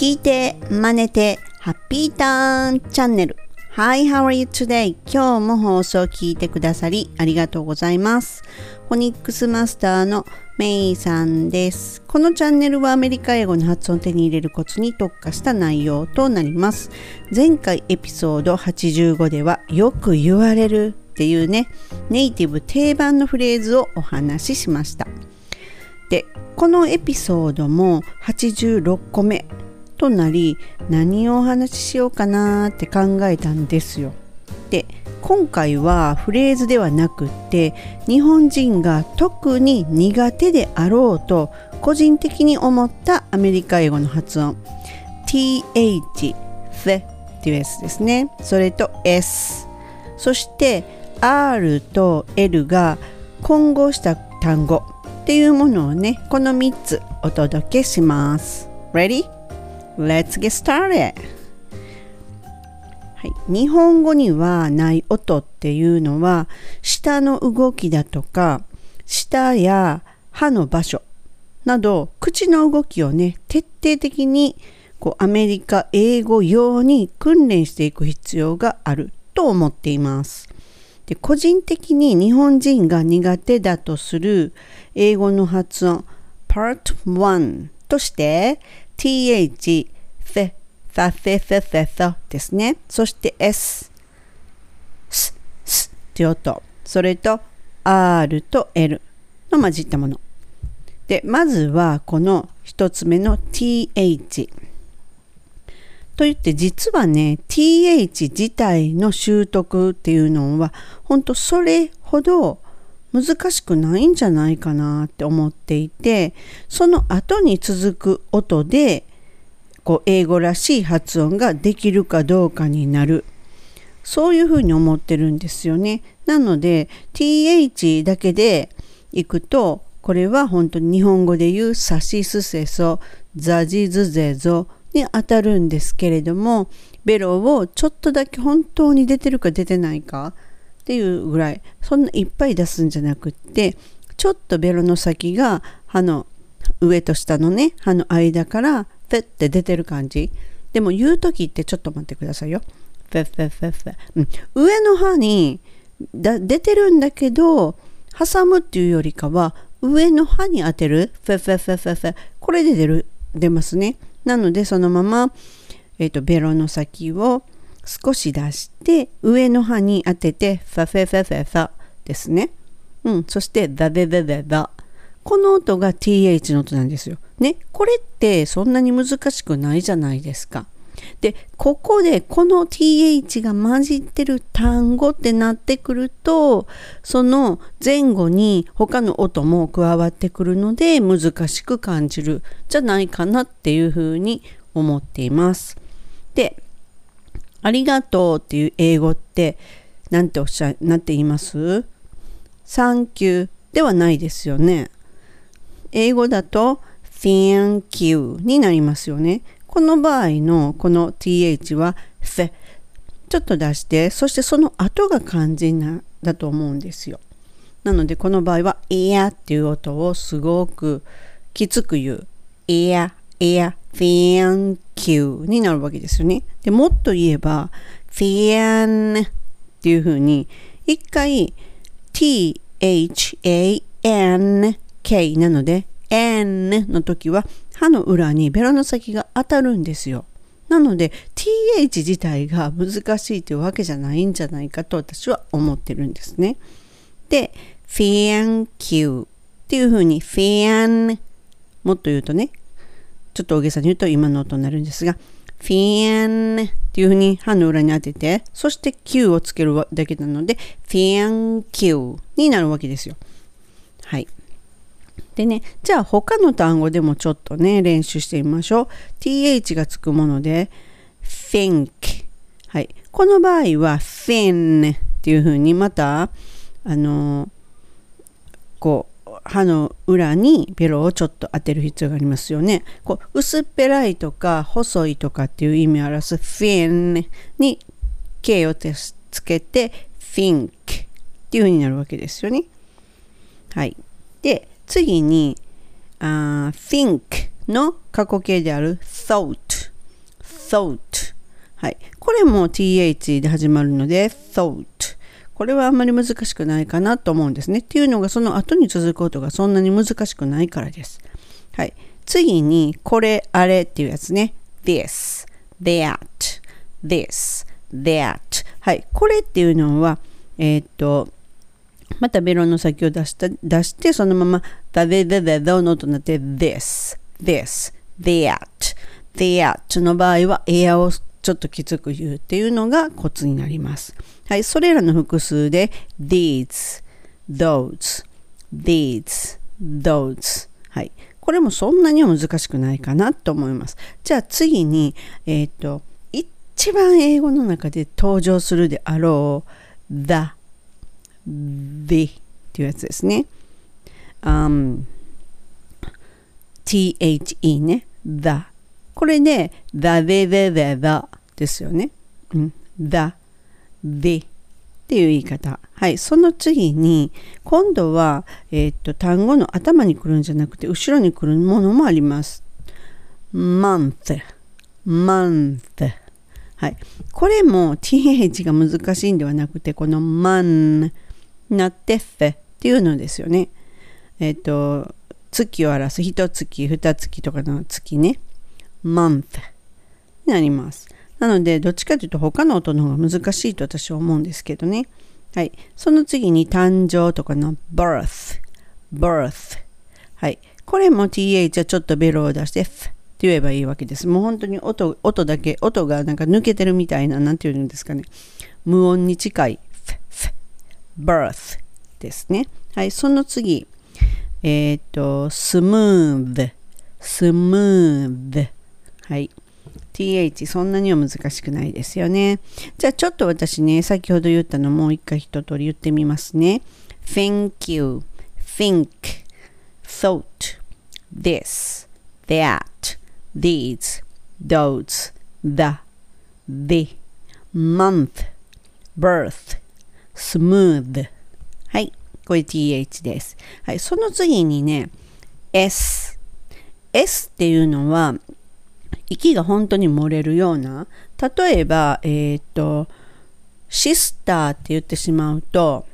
聞いて、真似て、ハッピーターンチャンネル。Hi, how are you today? 今日も放送を聞いてくださりありがとうございます。フォニックスマスターのメイさんです。このチャンネルはアメリカ英語の発音を手に入れるコツに特化した内容となります。前回エピソード85ではよく言われるっていうね、ネイティブ定番のフレーズをお話ししました。で、このエピソードも86個目となり何をお話ししようかなって考えたんですよ。で今回はフレーズではなくって日本人が特に苦手であろうと個人的に思ったアメリカ英語の発音 th フェっていう s ですねそれと s そして r と l が混合した単語っていうものをねこの3つお届けします Ready? Let's get started! はい、日本語にはない音っていうのは舌の動きだとか舌や歯の場所など口の動きをね徹底的にこうアメリカ英語用に訓練していく必要があると思っています。で個人的に日本人が苦手だとする英語の発音 Part 1として th フェ、ファフェフェフェフェですね。そして s、ス、スって音。それと r と l の混じったもの。で、まずはこの一つ目の th。と言って実はね th 自体の習得っていうのは本当それほど難しくないんじゃないかなって思っていてその後に続く音でこう英語らしい発音ができるかどうかになる。そういうふうに思ってるんですよね。なので th だけでいくとこれは本当に日本語で言うさしすせそザジズゼゾにあたるんですけれどもベロをちょっとだけ本当に出てるか出てないかっていうぐらいそんないっぱい出すんじゃなくってちょっとベロの先が歯の上と下のね歯の間からフェって出てる感じ。でも言う時ってちょっと待ってくださいよ。フェッフェッフェッフェ、うん、上の歯にだ出てるんだけど挟むっていうよりかは上の歯に当てる。フェフェフェフェフェこれで出る出ますね。なのでそのまま、えーと、ベロの先を少し出して上の歯に当ててファフェフェフェファですね。うん、そしてダベベベバ。この音が th の音なんですよ。ね、これってそんなに難しくないじゃないですか。で、ここでこの th が混じってる単語ってなってくると、その前後に他の音も加わってくるので難しく感じるじゃないかなっていうふうに思っています。で、ありがとうっていう英語って何ておっしゃ、なんて言います？サンキューではないですよね。英語だと thank you になりますよね。この場合のこの th は f ちょっと出してそしてその後が肝心なだと思うんですよ。なのでこの場合は ear っていう音をすごくきつく言う ear ear thank you になるわけですよね。でもっと言えば fan っていう風に一回 than k なので n の時は歯の裏にベロの先が当たるんですよ。なので th 自体が難しいというわけじゃないんじゃないかと私は思ってるんですね。で thank you っていうふうに fan もっと言うとねちょっと大げさに言うと今の音になるんですが fan っていうふうに歯の裏に当ててそして q をつけるだけなので thank you になるわけですよ。はい。でね、じゃあ他の単語でもちょっとね、練習してみましょう。th がつくもので、think。はい。この場合は fin っていう風にまた、あのこう、歯の裏にベロをちょっと当てる必要がありますよね。こう薄っぺらいとか細いとかっていう意味を表す fin に k をつけて think っていう風になるわけですよね。はい。で、次に、uh, think の過去形である thought thought はい。これも th で始まるので thought これはあんまり難しくないかなと思うんですね。っていうのがその後に続くことがそんなに難しくないからです。はい。次にこれあれっていうやつね。this, that, this, that はい。これっていうのはえー、っとまたベロの先を出した出してそのままダデデデドの音になって this, this, that, that の場合はエアをちょっときつく言うっていうのがコツになります。はい、それらの複数で these, those, these, those はい。これもそんなには難しくないかなと思います。じゃあ次に、えっ、ー、と、一番英語の中で登場するであろう the, the っていうやつですね。Um, the ね。the これで、the, the, the, the, the ですよね。うん、the, the っていう言い方。はい。その次に、今度は、えー、っと、単語の頭に来るんじゃなくて、後ろに来るものもあります。month, month. はい。これも th が難しいんではなくて、この man なってフェっていうのですよね。えっ、と、月を表す一月、二月とかの月ね。Month になります。なので、どっちかというと他の音の方が難しいと私は思うんですけどね。はい。その次に誕生とかの birth, birth。はい。これも th はちょっとベロを出して f って言えばいいわけです。もう本当に音、音だけ、音がなんか抜けてるみたいな、なんて言うんですかね。無音に近い f, f, birth ですね。はい。その次。えっ、ー、と、smooth, smooth。はい。th そんなには難しくないですよね。じゃあちょっと私ね、先ほど言ったのもう一回一通り言ってみますね。Thank you, think, thought, this, that, these, those, the, the, month, birth, smooth はい、これ th です。はい、その次にね、s。s っていうのは、息が本当に漏れるような例えばえっ、とシスターって言ってしまうと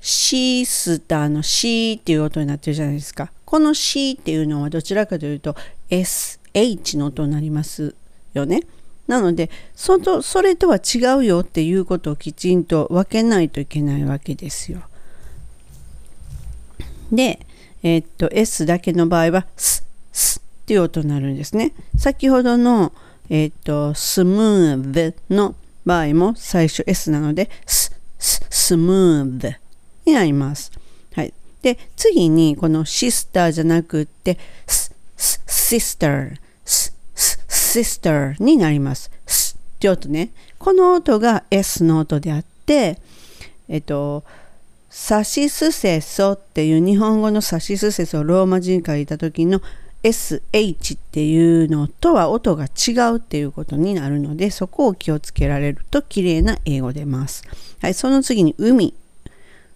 シースターのシーっていう音になってるじゃないですか。このシーっていうのはどちらかというと SH の音になりますよね。なのでそとそれとは違うよっていうことをきちんと分けないといけないわけですよ。でえっ、と S だけの場合はスス。っていう音になるんですね。先ほどの、えっ、ー、と、スムーズの場合も最初 S なので、ス、ス、スムーズになります。はい。で、次にこのシスターじゃなくって、ス、ス、シスター、ス、ス、シスターになります。スって音ね。この音が S の音であって、えっ、ー、と、サシスセソっていう日本語のサシスセソローマ人からいた時の SH っていうのとは音が違うっていうことになるのでそこを気をつけられると綺麗な英語出ます。はい、その次に海。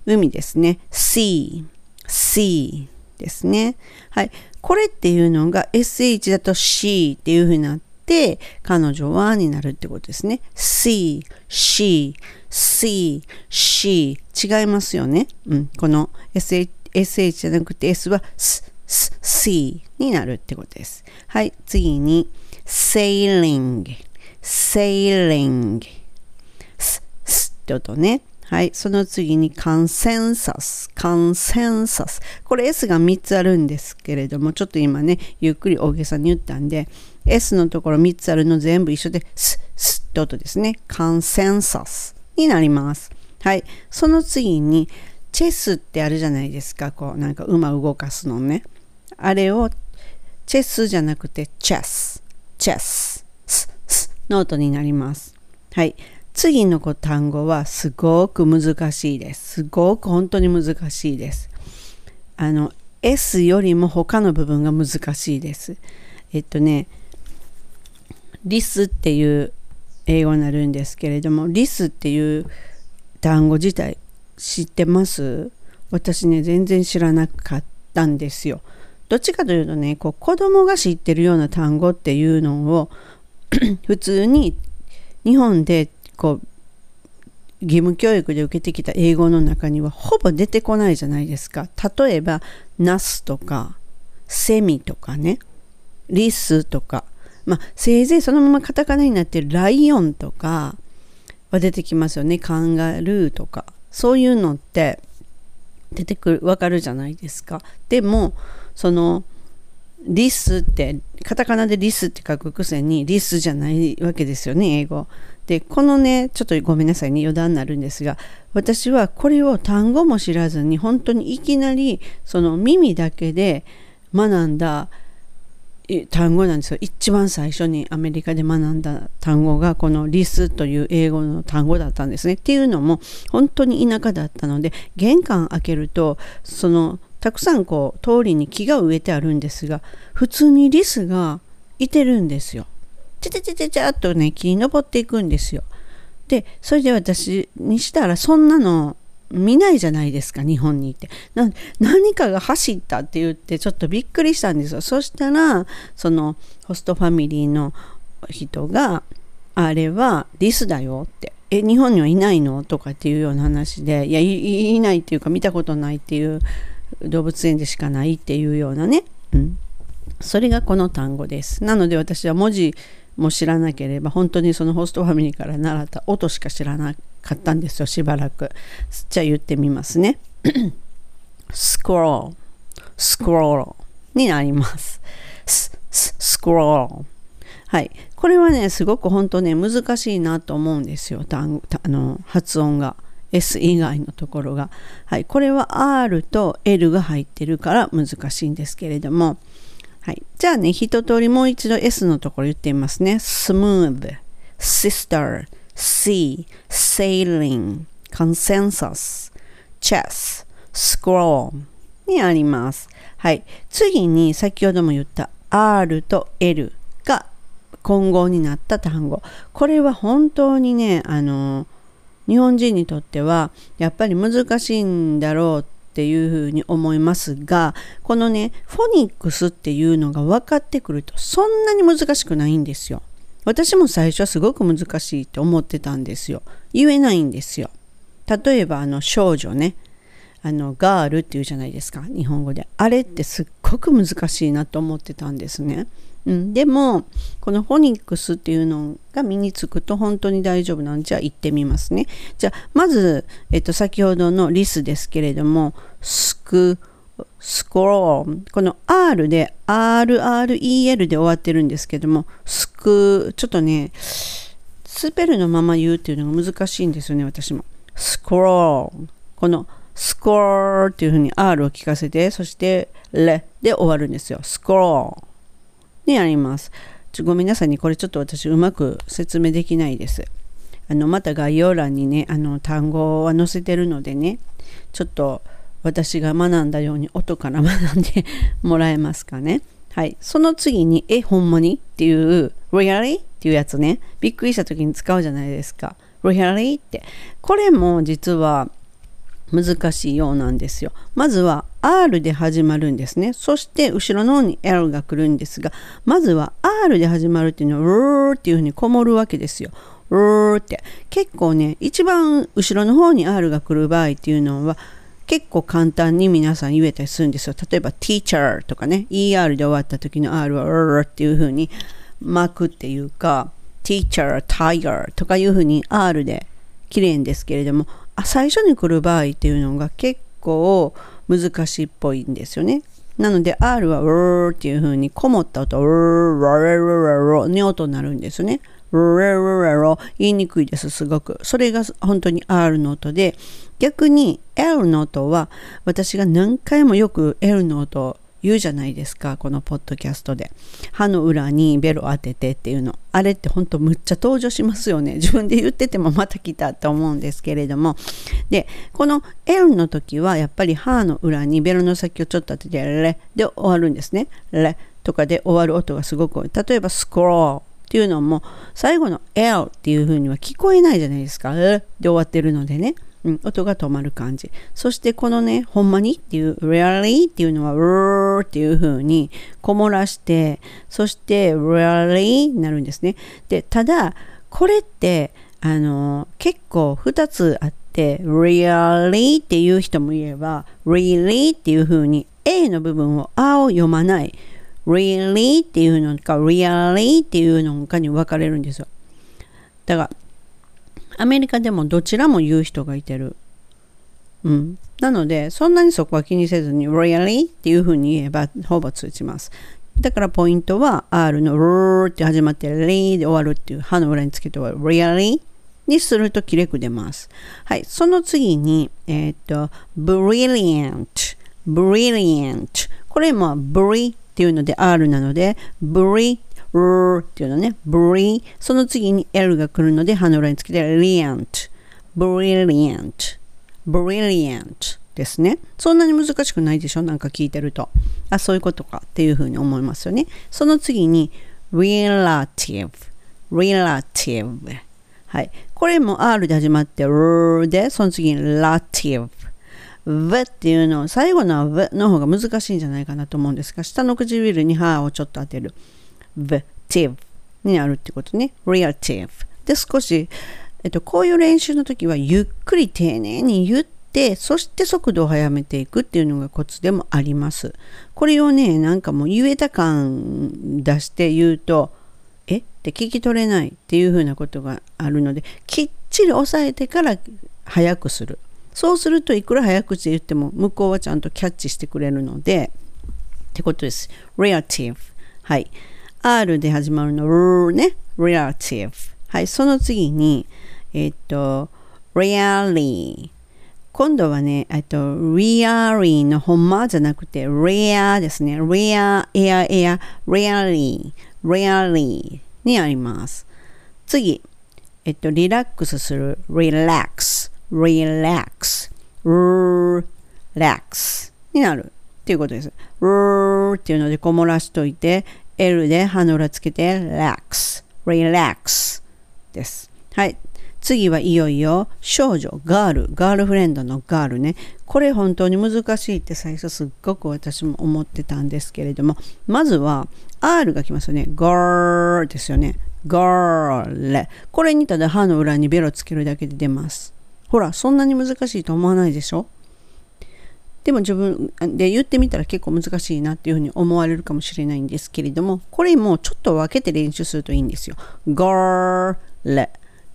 海ですね。sea, sea ですね。はい、これっていうのが SH だと she っていう風になって彼女はになるってことですね。sea, she, see, she 違いますよね。うん、この SH, SH じゃなくて S は s C になるってことです。はい、次に sailing, sailing, s, って音ね。はい、その次にカンセンサス、カンセンサス。これ S が3つあるんですけれども、ちょっと今ね、ゆっくり大げさに言ったんで、S のところ3つあるの全部一緒で、ス、スって音ですね。カンセンサスになります。はい、その次に、チェスってあるじゃないですか。こう、なんか馬動かすのね。あれをチェスじゃなくてチェス、チェス、ス、スノートになります。はい。次の単語はすごく難しいです。すごく本当に難しいです。あの、S よりも他の部分が難しいです。えっとね、リスっていう英語になるんですけれども、リスっていう単語自体知ってます？私ね、全然知らなかったんですよ。どっちかというとねこう子供が知ってるような単語っていうのを 普通に日本でこう義務教育で受けてきた英語の中にはほぼ出てこないじゃないですか。例えば、ナスとか、セミとかね、リスとか、まあ、せいぜいそのままカタカナになってるライオンとかは出てきますよね。カンガルーとか。そういうのって出てくる、わかるじゃないですか。でも、その、リスって、カタカナでリスって書くくせにリスじゃないわけですよね、英語。で、このね、ちょっとごめんなさいね、余談になるんですが、私はこれを単語も知らずに、本当にいきなり、その耳だけで学んだ単語なんですよ。一番最初にアメリカで学んだ単語がこのリスという英語の単語だったんですね。っていうのも本当に田舎だったので玄関開けるとそのたくさんこう通りに木が植えてあるんですが普通にリスがいてるんですよ。ちゃちゃちゃちゃちゃっとね木に登っていくんですよ。でそれで私にしたらそんなの見ないじゃないですか日本にいてな何かが走ったって言ってちょっとびっくりしたんですよそしたらそのホストファミリーの人があれはリスだよってえ日本にはいないの？とかっていうような話でいやいないっていうか見たことないっていう動物園でしかないっていうようなね、うん、それがこの単語です。なので私は文字も知らなければ本当にそのホストファミリーから習った音しか知らなかったんですよしばらく。じゃあ言ってみますね。スクロールスクロールになります。ススクロールはい。これはねすごく本当ね難しいなと思うんですよ。あの発音が。S 以外のところがはいこれは R と L が入ってるから難しいんですけれどもはい。じゃあね、一通りもう一度 S のところ言ってみますね。smooth, sister, sea, sailing, consensus, chess, scroll にあります。はい。次に先ほども言った R と L が混合になった単語。これは本当にね、あの、日本人にとってはやっぱり難しいんだろうっていうふうに思いますがこのねフォニックスっていうのが分かってくるとそんなに難しくないんですよ。私も最初はすごく難しいって思ってたんですよ。言えないんですよ。例えばあの少女ねあのガールっていうじゃないですか日本語であれってすっごく難しいなと思ってたんですね。うん、でもこのフォニックスっていうのが身につくと本当に大丈夫なんじゃあ行ってみますね。じゃあまず、えっと、先ほどのリスですけれどもスクスコローこの R で RREL で終わってるんですけどもスクちょっとねスペルのまま言うっていうのが難しいんですよね私も。スコローこのスコーっていうふうに R を聞かせてそしてレで終わるんですよ。スコローにあります。ちょごめんなさいね、これちょっと私うまく説明できないです。あのまた概要欄にね、あの単語は載せてるのでね、ちょっと私が学んだように音から学んでもらえますかね。はい。その次に、え、ほんまにっていう、really? っていうやつね、びっくりした時に使うじゃないですか。really? って。これも実は難しいようなんですよ。まずは R で始まるんですね。そして後ろの方に L が来るんですが、まずは R で始まるっていうのは、ーっていうふうにこもるわけですよ。ーって。結構ね、一番後ろの方に R が来る場合っていうのは、結構簡単に皆さん言えたりするんですよ。例えば teacher とかね、ER で終わった時の R は R っていうふうに巻くっていうか、teacher, tiger とかいうふうに R で綺麗ですけれども、最初に来る場合っていうのが結構難しいっぽいんですよね。なので R は R っていう風にこもった音 R に音になるんですね。言いにくいです、すごく。それが本当に R の音で、逆に L の音は私が何回もよく L の音言うじゃないですかこのポッドキャストで。歯の裏にベロ当ててっていうの。あれってほんとむっちゃ登場しますよね。自分で言っててもまた来たと思うんですけれども。でこの L の時はやっぱり歯の裏にベロの先をちょっと当ててレで終わるんですね。レとかで終わる音がすごく多い。例えばスクローっていうのも最後の L っていう風には聞こえないじゃないですか。で終わってるのでね。うん、音が止まる感じ。そしてこのね、ほんまにっていう、really っていうのは、r っていう風にこもらして、そして really になるんですね。で、ただ、これって、あの、結構2つあって、really っていう人もいれば、really っていう風に A の部分を、あを読まない。really っていうのか、really っていうのかに分かれるんですよ。だから、アメリカでもどちらも言う人がいてる。うん。なので、そんなにそこは気にせずに、really? っていうふうに言えば、ほぼ通じます。だからポイントは、R の R って始まって、r で終わるっていう歯の裏につけては、really? にすると気レク出ます。はい。その次に、えっ、と、brilliant, brilliant。これも bri っていうので R なので、bri r っていうのね、bri その次に L が来るので、歯の裏につけて brilliant, brilliant, brilliant ですね。そんなに難しくないでしょ？なんか聞いてると。あ、そういうことかっていうふうに思いますよね。その次に relative, relative はい。これも R で始まって R で、その次に lative v っていうのを最後の v の方が難しいんじゃないかなと思うんですが下の唇に歯をちょっと当てる。V tive になるってことね。Relative で少し、えっと、こういう練習の時はゆっくり丁寧に言ってそして速度を速めていくっていうのがコツでもあります。これをねなんかもう言えた感出して言うとえ？って聞き取れないっていうふうなことがあるのできっちり押さえてから早くする。そうするといくら早口で言っても向こうはちゃんとキャッチしてくれるのでってことです。relative はい。R で始まるの R ね。Relative はいその次にえっと really 今度はね、えっと、really のほんまじゃなくて、rare ですね。rare, air, air, rarely, rarely にあります。次、えっと、リラックスする。Relax relax, relax になるっていうことです。r っていうのでこもらしといて、L で歯の裏つけて relax, relax です。はい。次はいよいよ少女、ガール、ガールフレンドのガールね。これ本当に難しいって最初すっごく私も思ってたんですけれども、まずは R が来ますよね。girl ですよね。girl。これにただ歯の裏にベロつけるだけで出ます。ほら、そんなに難しいと思わないでしょ？でも自分で言ってみたら結構難しいなっていうふうに思われるかもしれないんですけれども、これもちょっと分けて練習するといいんですよ。girl,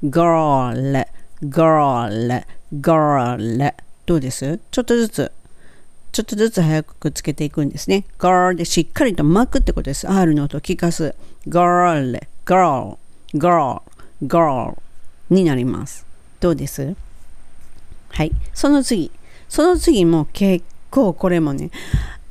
girl, girl, girl どうですちょっとずつ、ちょっとずつ早くくっつけていくんですね。girl でしっかりと巻くってことです。R の音を聞かす。girl, girl, girl, girl になります。どうです？はい。その次。その次も結構これもね、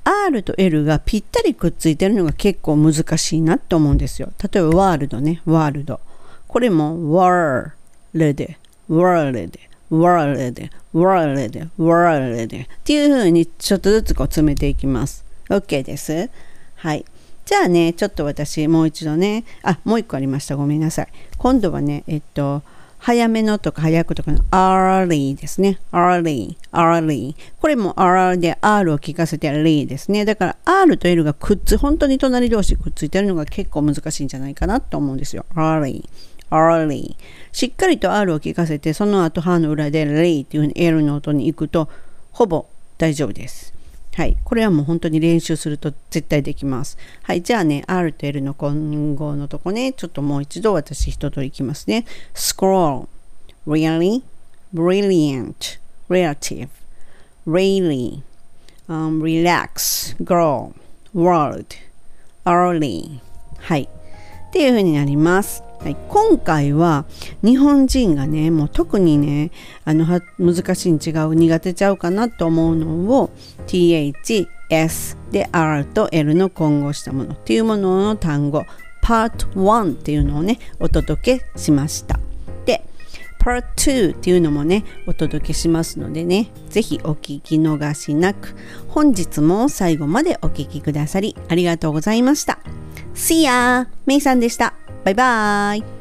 R と L がぴったりくっついてるのが結構難しいなと思うんですよ。例えばワールドね、ワールド。これも world, world, world, world, world っていう風にちょっとずつこう詰めていきます。OK です。はい。じゃあね、ちょっと私もう一度ね、あ、もう一個ありました。ごめんなさい。今度はね、えっと、早めのとか早くとかの early ですね。early, early。これも R で R を聞かせて R ですね。だから R と L がくっつ、本当に隣同士くっついてるのが結構難しいんじゃないかなと思うんですよ。early, early。しっかりと R を聞かせて、その後歯の裏で R っていうふうに L の音に行くと、ほぼ大丈夫です。はい。これはもう本当に練習すると絶対できます。はい。じゃあね、R と L の混合のとこね、ちょっともう一度私一通りいきますね。scroll, really, brilliant, relative, really, um, relax, grow, world, early. はい。っていう風になります。はい、今回は日本人がねもう特にねあの難しいに違う苦手ちゃうかなと思うのを TH S で R と L の混合したものっていうものの単語 Part 1っていうのをねお届けしました。で Part 2っていうのもねお届けしますのでねぜひお聞き逃しなく本日も最後までお聴きくださりありがとうございました。See ya! メイさんでした。バイバイ。